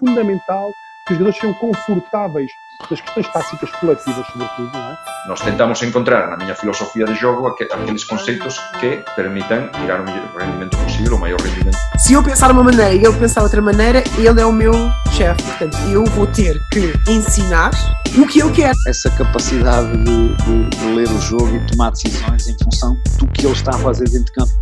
fundamental que os jogadores sejam confortáveis das questões táticas coletivas, sobretudo, não é? Nós tentamos encontrar na minha filosofia de jogo aqueles conceitos que permitam tirar o melhor rendimento possível, o maior rendimento. Se eu pensar uma maneira e ele pensar outra maneira, ele é o meu chefe. Portanto, eu vou ter que ensinar o que ele quer. Essa capacidade de, de, de ler o jogo e tomar decisões em função do que ele está a fazer dentro de campo.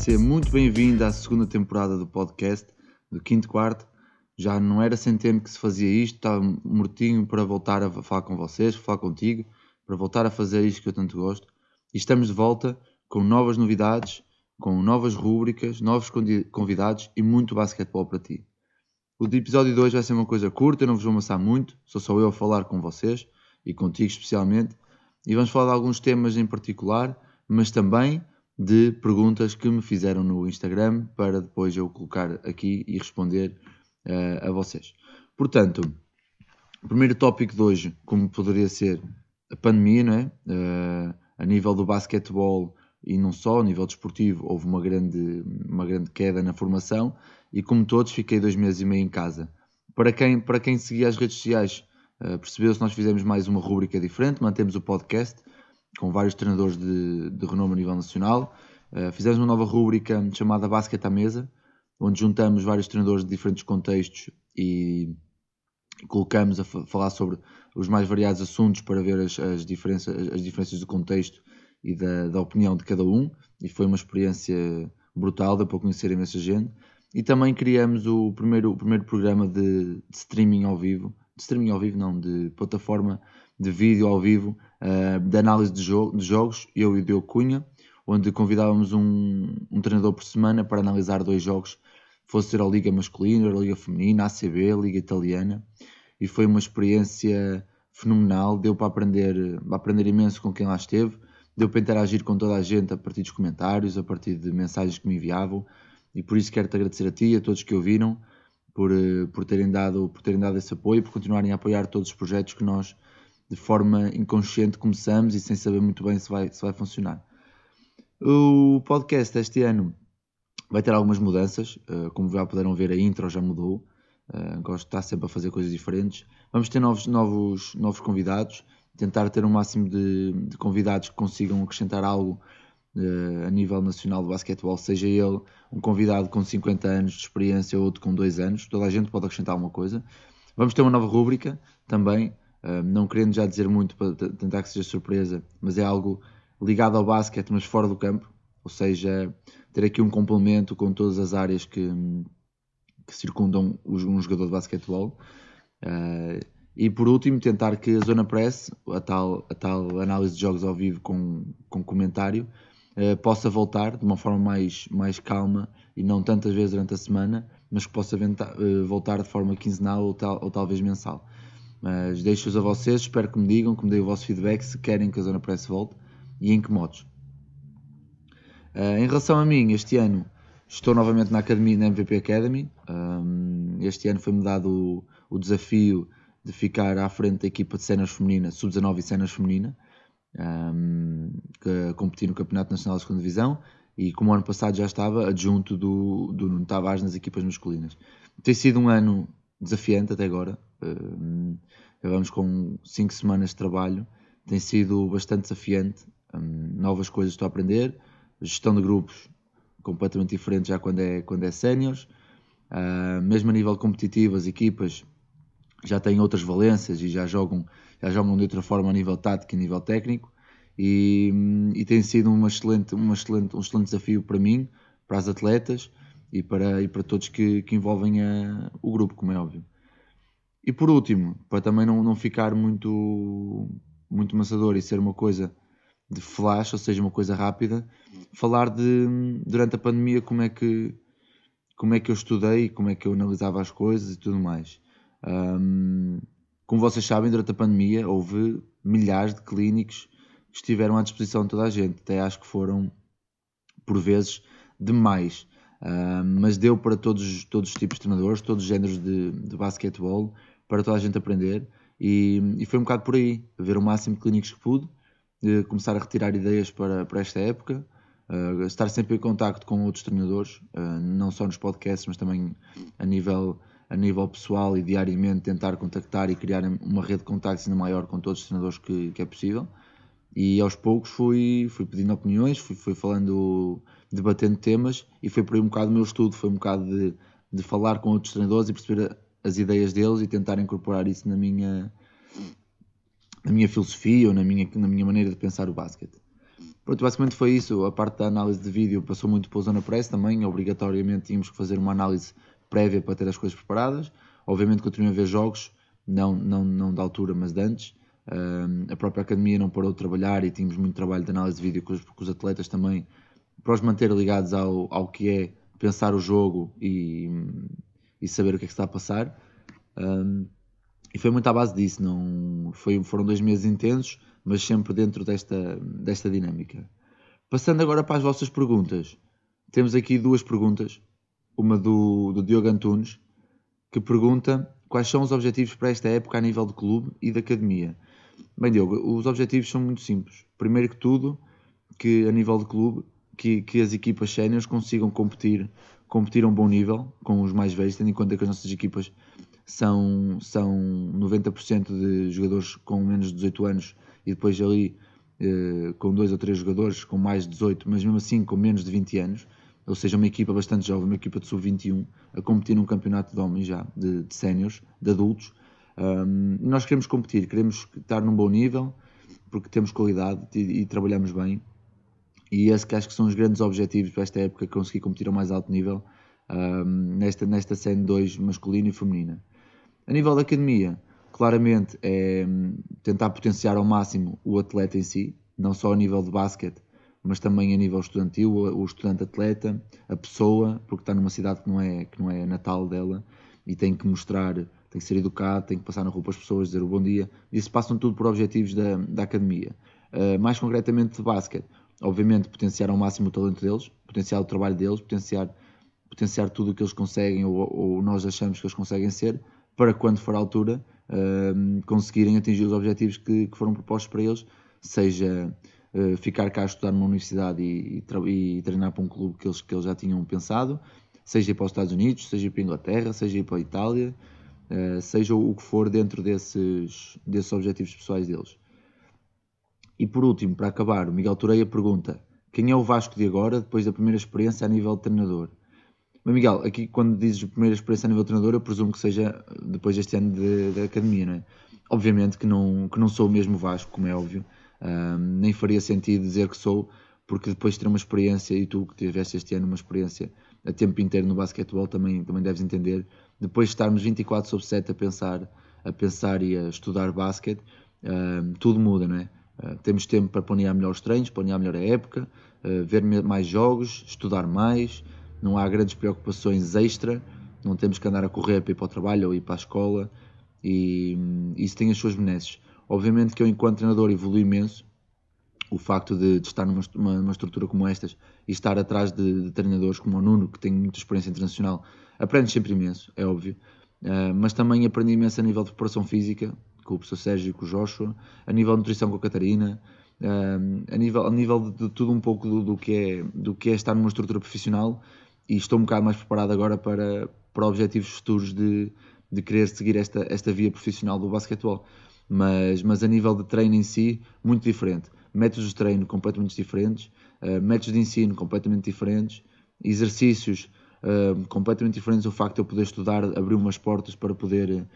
Seja muito bem-vindo à segunda temporada do podcast do quinto quarto. Já não era sem tempo que se fazia isto, estava mortinho para voltar a falar com vocês, falar contigo, para voltar a fazer isto que eu tanto gosto. E estamos de volta com novas novidades, com novas rúbricas, novos convidados e muito basquetebol para ti. O episódio de hoje vai ser uma coisa curta, não vos vou amassar muito, sou só eu a falar com vocês e contigo especialmente. E vamos falar de alguns temas em particular, mas também de perguntas que me fizeram no Instagram para depois eu colocar aqui e responder uh, a vocês. Portanto, o primeiro tópico de hoje, como poderia ser a pandemia, não é? Uh, a nível do basquetebol e não só, a nível desportivo, houve uma grande, uma grande queda na formação e, como todos, fiquei dois meses e meio em casa. Para quem, para quem seguia as redes sociais, uh, percebeu-se que nós fizemos mais uma rúbrica diferente, mantemos o podcast com vários treinadores de, de renome a nível nacional. Uh, fizemos uma nova rúbrica chamada Basket à Mesa, onde juntamos vários treinadores de diferentes contextos e colocamos a falar sobre os mais variados assuntos para ver as, as, diferenças, as diferenças do contexto e da, da, opinião de cada um. E foi uma experiência brutal, deu para conhecer imensa gente. E também criamos o primeiro, o primeiro programa de, de streaming ao vivo, de streaming ao vivo não, de plataforma de vídeo ao vivo uh, de análise de, jogo, de, jogos, eu e o Diogo Cunha, onde convidávamos um, um, treinador por semana para analisar dois jogos, fosse a Liga Masculina, a Liga Feminina, a ACB, a Liga Italiana, e foi uma experiência fenomenal, deu para aprender, para aprender imenso com quem lá esteve, deu para interagir com toda a gente a partir dos comentários, a partir de mensagens que me enviavam, e por isso quero-te agradecer a ti e a todos que ouviram, por, eh, por, terem dado, por terem dado esse apoio, por continuarem a apoiar todos os projetos que nós de forma inconsciente começamos e sem saber muito bem se vai, se vai funcionar. O podcast este ano vai ter algumas mudanças, uh, como já puderam ver, a intro já mudou. Uh, gosto de estar sempre a fazer coisas diferentes. Vamos ter novos, novos, novos convidados, tentar ter um máximo de, de convidados que consigam acrescentar algo uh, a nível nacional de basquetebol, seja ele um convidado com 50 anos de experiência ou outro com 2 anos, toda a gente pode acrescentar alguma coisa. Vamos ter uma nova rúbrica também, não querendo já dizer muito para tentar que seja surpresa, mas é algo ligado ao basquete, mas fora do campo, ou seja, ter aqui um complemento com todas as áreas que, que circundam um jogador de basquetebol. Uh, e por último, tentar que a Zona Press, a tal, a tal análise de jogos ao vivo com, com comentário, uh, possa voltar de uma forma mais, mais calma e não tantas vezes durante a semana, mas que possa uh, voltar de forma quinzenal ou, tal, ou talvez mensal. Mas deixo-os a vocês, espero que me digam, que me deem o vosso feedback se querem que a Zona Press volte e em que modos. Uh, em relação a mim, este ano estou novamente na academia, na MVP Academy. Um, este ano foi-me dado o, o, desafio de ficar à frente da equipa de cenas feminina, sub-19 e cenas feminina, um, que competir no Campeonato Nacional de Segunda Divisão e como ano passado já estava adjunto do, do Nuno Tavares nas equipas masculinas. Tem sido um ano desafiante até agora. Um, vamos com 5 semanas de trabalho. Tem sido bastante desafiante. Um, novas coisas estou a aprender. Gestão de grupos completamente diferente já quando é, quando é séniores. Uh, mesmo a nível competitivo, as equipas já têm outras valências e já jogam, já jogam de outra forma a nível tático e a nível técnico. E, e tem sido uma excelente, uma excelente, um excelente desafio para mim, para as atletas e para, e para todos que, que envolvem a, o grupo, como é óbvio. E por último, para também não, não ficar muito, muito maçador e ser uma coisa de flash, ou seja, uma coisa rápida, falar de durante a pandemia como é que como é que eu estudei, como é que eu analisava as coisas e tudo mais. Um, como vocês sabem, durante a pandemia houve milhares de clínicos que estiveram à disposição de toda a gente, até acho que foram por vezes demais. Um, mas deu para todos, todos os tipos de treinadores, todos os géneros de, de basquetebol, para toda a gente aprender. E, e foi um bocado por aí, ver o máximo de clínicos que pude, de começar a retirar ideias para, para esta época, Uh, estar sempre em contacto com outros treinadores, uh, não só nos podcasts, mas também a nível, a nível pessoal e diariamente tentar contactar e criar uma rede de contactos ainda maior com todos os treinadores que, que é possível. E aos poucos fui, fui pedindo opiniões, fui, fui falando, debatendo temas e foi por aí um bocado o meu estudo, foi um bocado de, de falar com outros treinadores e perceber as ideias deles e tentar incorporar isso na minha, na minha filosofia ou na minha, na minha maneira de pensar o basquete. Pronto, basicamente foi isso. A parte da análise de vídeo passou muito pela Zona Press também. Obrigatoriamente tínhamos que fazer uma análise prévia para ter as coisas preparadas. Obviamente continuei a ver jogos, não, não, não da altura, mas de antes. a própria academia não parou de trabalhar e tínhamos muito trabalho de análise de vídeo com os, com os atletas também, para os manter ligados ao, ao que é pensar o jogo e, e saber o que é que está a passar. Um, e foi muito à base disso. Não, foi, foram dois meses intensos, mas sempre dentro desta, desta dinâmica. Passando agora para as vossas perguntas. Temos aqui duas perguntas. Uma do, do Diogo Antunes, que pergunta quais são os objetivos para esta época a nível de clube e de academia. Bem, Diogo, os objetivos são muito simples. Primeiro que tudo, que a nível de clube, que, que as equipas séniores consigam competir, competir a um bom nível com os mais velhos, tendo em conta que as nossas equipas são, são 90% de jogadores com menos de 18 anos e depois ali eh, com dois ou três jogadores com mais de 18, mas mesmo assim com menos de 20 anos, ou seja, uma equipa bastante jovem, uma equipa de sub-21, a competir num campeonato de homens já, de, de séniores, de adultos. Um, nós queremos competir, queremos estar num bom nível, porque temos qualidade e, e trabalhamos bem. E esse que acho que são os grandes objetivos para esta época, conseguir competir ao mais alto nível um, nesta, nesta cena 2 masculina e feminina. A nível da academia, claramente é tentar potenciar ao máximo o atleta em si, não só a nível de basquete, mas também a nível estudantil, o estudante atleta, a pessoa, porque está numa cidade que não é, que não é natal dela e tem que mostrar, tem que ser educado, tem que passar na rua para as pessoas, dizer o bom dia. Isso passam tudo por objetivos da, da academia. Uh, mais concretamente de basquete, obviamente potenciar ao máximo o talento deles, potenciar o trabalho deles, potenciar, potenciar tudo o que eles conseguem ou, ou nós achamos que eles conseguem ser, para quando for a altura uh, conseguirem atingir os objetivos que, que, foram propostos para eles, seja uh, ficar cá a estudar numa universidade e, e, e, treinar para um clube que eles, que eles já tinham pensado, seja ir para os Estados Unidos, seja ir para a Inglaterra, seja ir para a Itália, uh, seja o que for dentro desses, desses objetivos pessoais deles. E por último, para acabar, o Miguel Toreia pergunta: quem é o Vasco de agora, depois da primeira experiência a nível de treinador? Mas Miguel, aqui quando dizes a primeira experiência a nível de treinador, eu presumo que seja depois deste ano de, de academia, não é? Obviamente que não, que não sou o mesmo Vasco, como é óbvio, nem faria sentido dizer que sou, porque depois de ter uma experiência, e tu que tiveste este ano uma experiência a tempo inteiro no basquetebol também, também deves entender, depois de estarmos 24 sobre 7 a pensar, a pensar e a estudar basquete, tudo muda, não é? Uh, temos tempo para planear melhor os treinos, planear melhor a época, uh, ver mais jogos, estudar mais, não há grandes preocupações extra, não temos que andar a correr para ir para o trabalho ou ir para a escola. E isso tem as suas benesses. Obviamente que eu, enquanto treinador, evolui imenso. O facto de, de estar numa uma, uma, estrutura como estas e estar atrás de, de, treinadores como o Nuno, que tem muita experiência internacional, aprende sempre imenso, é óbvio. Uh, mas também aprendi imenso a nível de preparação física, com o professor Sérgio e com o Joshua, a nível de nutrição com a Catarina, a, nível, a nível de, tudo um pouco do, do, que é, do que é estar numa estrutura profissional e estou um bocado mais preparado agora para, para objetivos futuros de, de querer seguir esta, esta via profissional do basquetebol. Mas, mas a nível de treino em si, muito diferente. Métodos de treino completamente diferentes, uh, métodos de ensino completamente diferentes, exercícios uh, completamente diferentes. O facto de eu poder estudar abriu umas portas para poder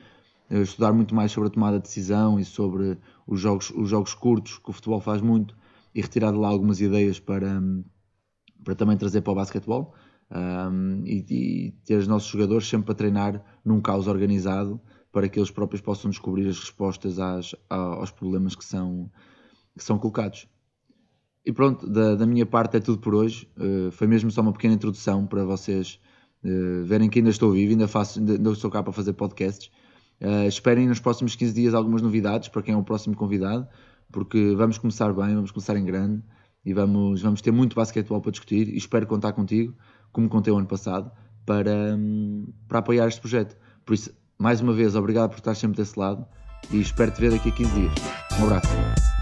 estudar muito mais sobre a tomada de decisão e sobre os jogos, os jogos curtos, que o futebol faz muito, e retirar de lá algumas ideias para, para também trazer para o basquetebol um, e, e, ter os nossos jogadores sempre a treinar num caos organizado para que eles próprios possam descobrir as respostas às, aos problemas que são, que são colocados. E pronto, da, da minha parte é tudo por hoje. Uh, foi mesmo só uma pequena introdução para vocês uh, verem que ainda estou vivo, ainda, faço, ainda estou cá para fazer podcasts. Uh, esperem nos próximos 15 dias algumas novidades para quem é o próximo convidado, porque vamos começar bem, vamos começar em grande e vamos, vamos ter muito basquetebol para discutir e espero contar contigo como contei o ano passado, para, hum, para apoiar este projeto. Por isso, mais uma vez, obrigado por estar sempre desse lado e espero te ver daqui a 15 dias. Um abraço.